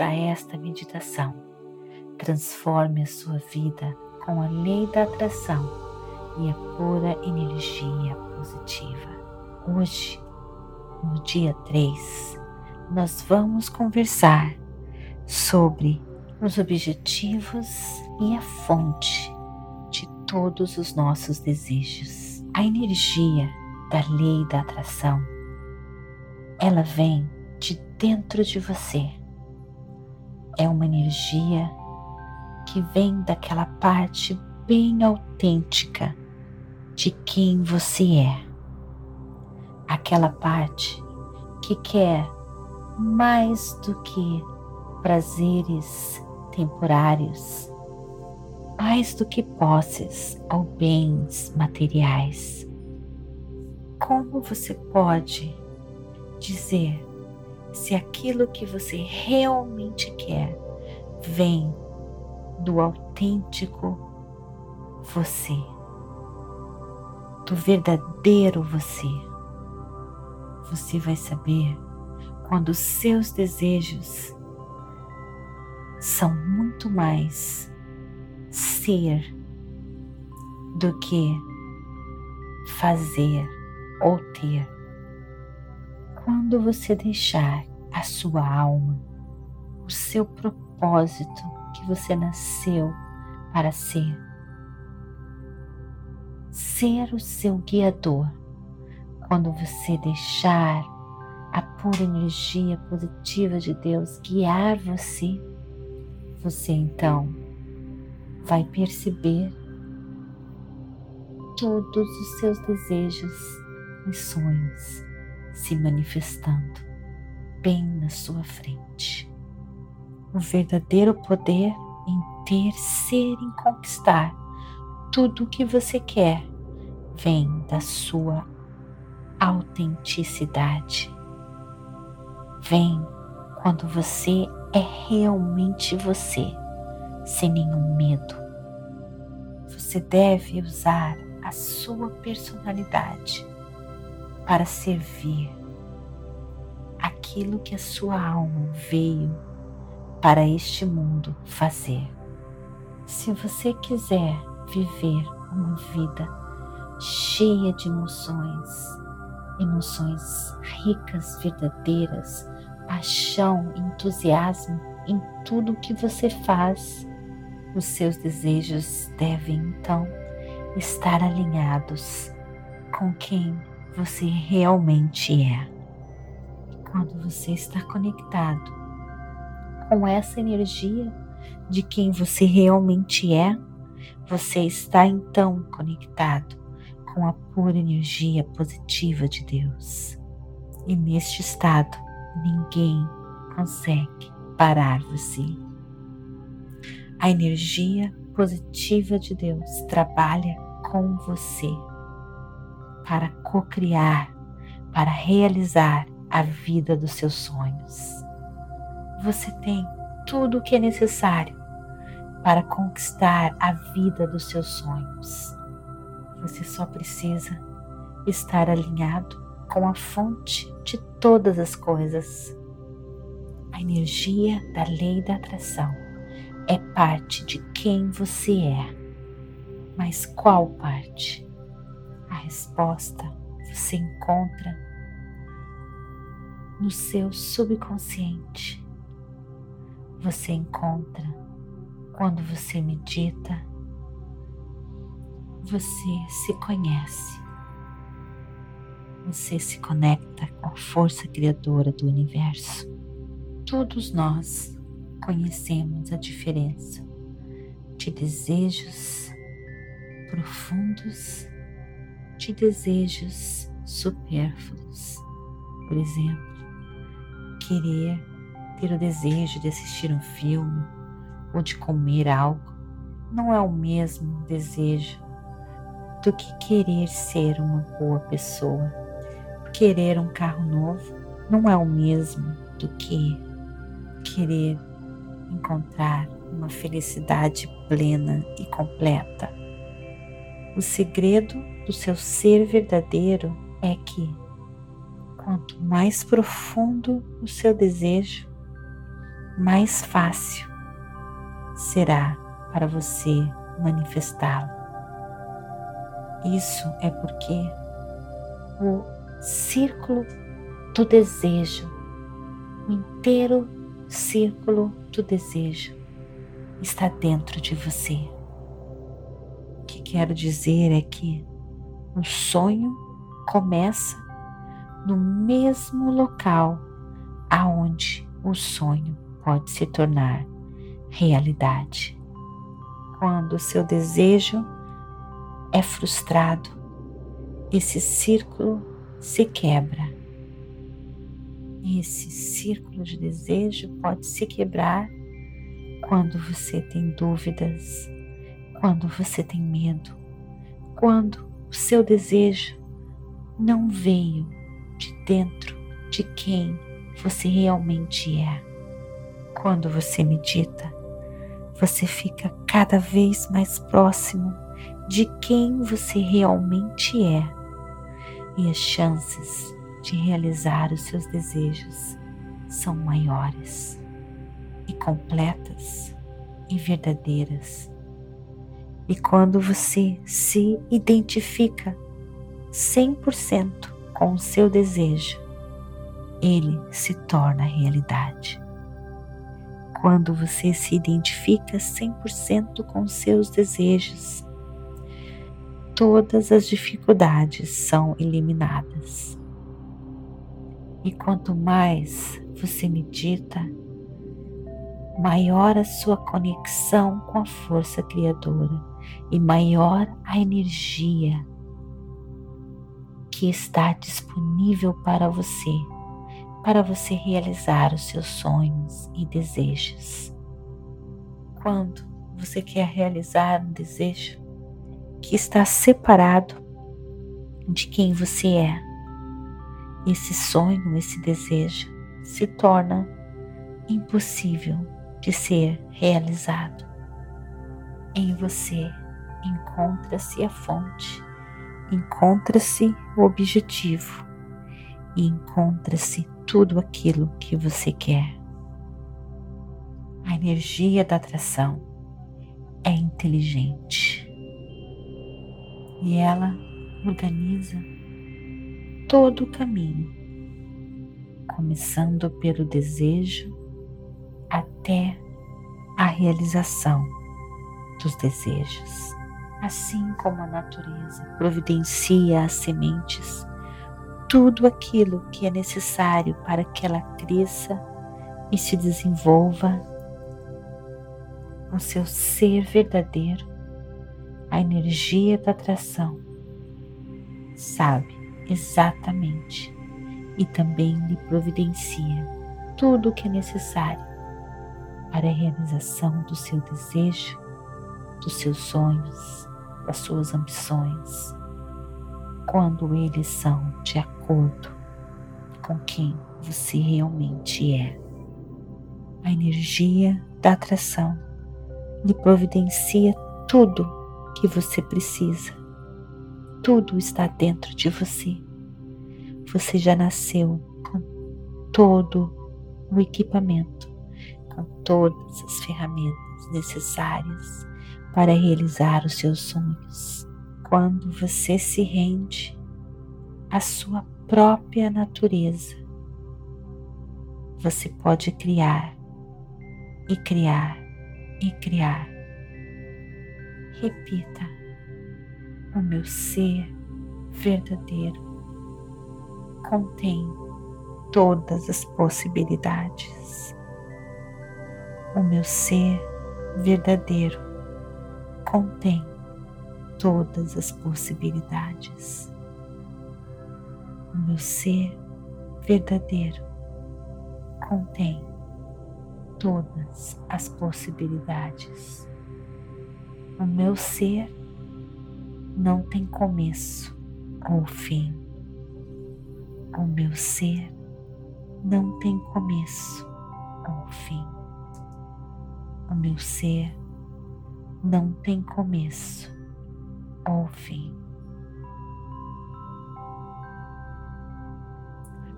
a esta meditação. Transforme a sua vida com a lei da atração e a pura energia positiva. Hoje, no dia 3, nós vamos conversar sobre os objetivos e a fonte de todos os nossos desejos. A energia da lei da atração, ela vem de dentro de você. É uma energia que vem daquela parte bem autêntica de quem você é. Aquela parte que quer mais do que prazeres temporários, mais do que posses ou bens materiais. Como você pode dizer se aquilo que você realmente quer vem do autêntico você, do verdadeiro você? Você vai saber quando os seus desejos são muito mais ser do que fazer ou ter. Quando você deixar a sua alma, o seu propósito que você nasceu para ser, ser o seu guiador, quando você deixar a pura energia positiva de Deus guiar você, você então vai perceber todos os seus desejos e sonhos se manifestando bem na sua frente. O verdadeiro poder em ter, ser e conquistar tudo o que você quer vem da sua autenticidade. Vem quando você é realmente você, sem nenhum medo. Você deve usar a sua personalidade para servir aquilo que a sua alma veio para este mundo fazer. Se você quiser viver uma vida cheia de emoções, emoções ricas, verdadeiras, paixão, entusiasmo em tudo que você faz, os seus desejos devem então estar alinhados com quem você realmente é. Quando você está conectado com essa energia de quem você realmente é, você está então conectado com a pura energia positiva de Deus. E neste estado, ninguém consegue parar você. A energia positiva de Deus trabalha com você para co-criar, para realizar a vida dos seus sonhos. Você tem tudo o que é necessário para conquistar a vida dos seus sonhos. Você só precisa estar alinhado com a fonte de todas as coisas. A energia da lei da atração é parte de quem você é. Mas qual parte? A resposta você encontra no seu subconsciente. Você encontra quando você medita, você se conhece você se conecta com a força criadora do universo. Todos nós conhecemos a diferença de desejos profundos de desejos supérfluos. Por exemplo, querer ter o desejo de assistir um filme ou de comer algo não é o mesmo desejo do que querer ser uma boa pessoa querer um carro novo não é o mesmo do que querer encontrar uma felicidade plena e completa. O segredo do seu ser verdadeiro é que, quanto mais profundo o seu desejo, mais fácil será para você manifestá-lo. Isso é porque o círculo do desejo, o inteiro círculo do desejo está dentro de você. O que quero dizer é que o sonho começa no mesmo local aonde o sonho pode se tornar realidade. Quando o seu desejo é frustrado, esse círculo se quebra. Esse círculo de desejo pode se quebrar quando você tem dúvidas, quando você tem medo, quando o seu desejo não veio de dentro de quem você realmente é. Quando você medita, você fica cada vez mais próximo de quem você realmente é e as chances de realizar os seus desejos são maiores e completas e verdadeiras. E quando você se identifica 100% com o seu desejo, ele se torna realidade. Quando você se identifica 100% com seus desejos, todas as dificuldades são eliminadas. E quanto mais você medita, maior a sua conexão com a força criadora e maior a energia que está disponível para você, para você realizar os seus sonhos e desejos. Quando você quer realizar um desejo que está separado de quem você é, esse sonho, esse desejo se torna impossível de ser realizado. Em você. Encontra-se a fonte, encontra-se o objetivo. E encontra-se tudo aquilo que você quer. A energia da atração é inteligente. E ela organiza todo o caminho, começando pelo desejo até a realização dos desejos. Assim como a natureza providencia as sementes, tudo aquilo que é necessário para que ela cresça e se desenvolva, o seu ser verdadeiro, a energia da atração, sabe exatamente e também lhe providencia tudo o que é necessário para a realização do seu desejo, dos seus sonhos, das suas ambições, quando eles são de acordo com quem você realmente é. A energia da atração lhe providencia tudo que você precisa. Tudo está dentro de você. Você já nasceu com todo o equipamento com todas as ferramentas necessárias para realizar os seus sonhos. Quando você se rende à sua própria natureza, você pode criar e criar e criar. Repita: o meu ser verdadeiro contém todas as possibilidades o meu ser verdadeiro contém todas as possibilidades. O meu ser verdadeiro contém todas as possibilidades. O meu ser não tem começo ou fim. O meu ser não tem começo ou fim. O meu ser não tem começo ou fim.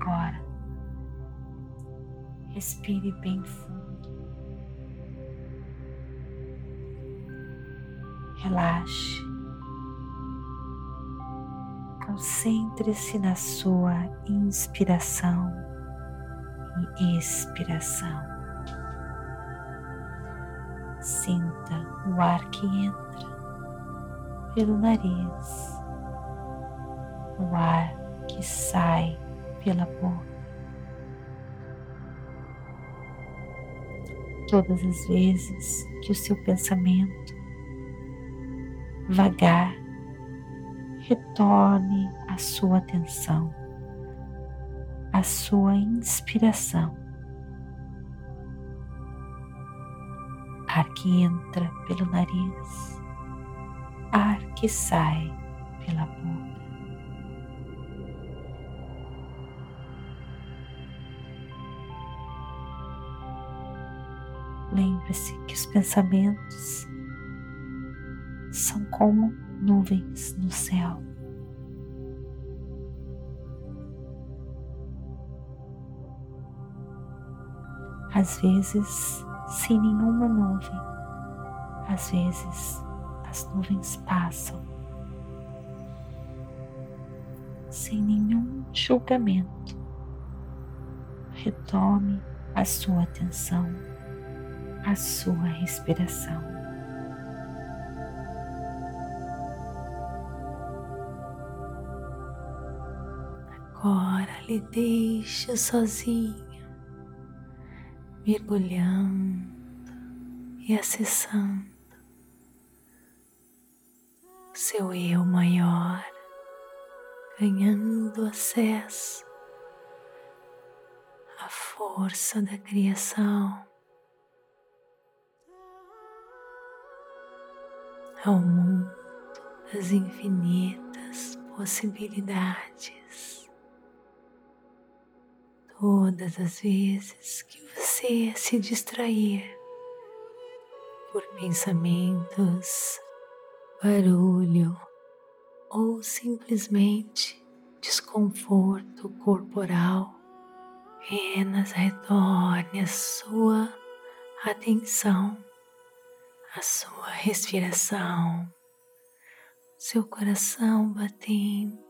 Agora, respire bem fundo, relaxe, concentre-se na sua inspiração e expiração. Sinta o ar que entra pelo nariz, o ar que sai pela boca. Todas as vezes que o seu pensamento vagar retorne a sua atenção, a sua inspiração. Ar que entra pelo nariz, ar que sai pela boca. Lembre-se que os pensamentos são como nuvens no céu. Às vezes, sem nenhuma nuvem, às vezes as nuvens passam sem nenhum julgamento. Retome a sua atenção, a sua respiração. agora lhe deixa sozinho, mergulhando e acessando seu eu maior, ganhando acesso à força da criação, ao mundo das infinitas possibilidades. Todas as vezes que você se distrair por pensamentos, barulho ou simplesmente desconforto corporal, apenas retorne a sua atenção, a sua respiração, seu coração batendo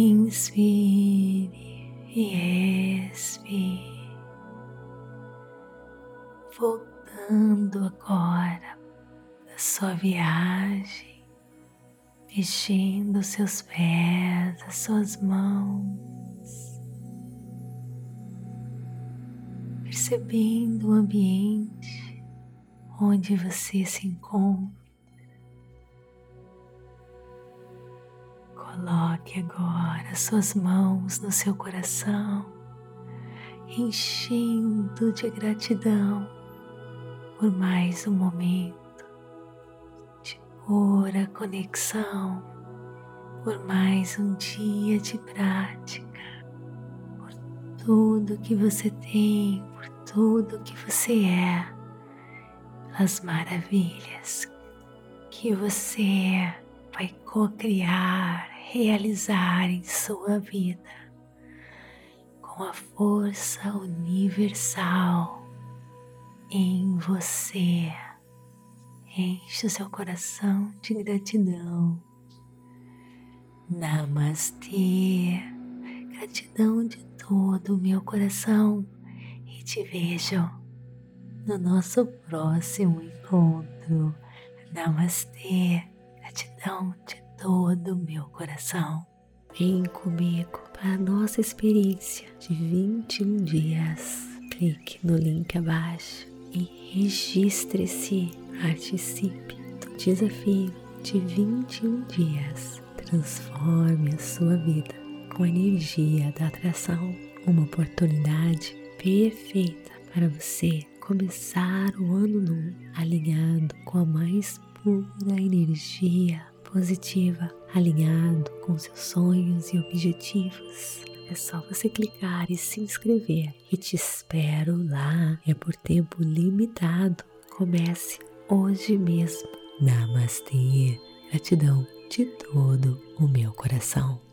Inspire e expire, voltando agora da sua viagem, mexendo seus pés, as suas mãos, percebendo o ambiente onde você se encontra. Coloque agora suas mãos no seu coração, enchendo de gratidão por mais um momento de pura conexão, por mais um dia de prática, por tudo que você tem, por tudo que você é, as maravilhas que você vai co-criar realizar em sua vida com a força universal em você. Enche o seu coração de gratidão. Namastê. Gratidão de todo o meu coração e te vejo no nosso próximo encontro. Namastê. Gratidão de todo o meu coração. Vem comigo para a nossa experiência de 21 dias. Clique no link abaixo e registre-se. Participe do desafio de 21 dias. Transforme a sua vida com a energia da atração. Uma oportunidade perfeita para você começar o ano novo alinhado com a mais pura energia positiva, alinhado com seus sonhos e objetivos. É só você clicar e se inscrever e te espero lá. É por tempo limitado. Comece hoje mesmo. Namastê. Gratidão de todo o meu coração.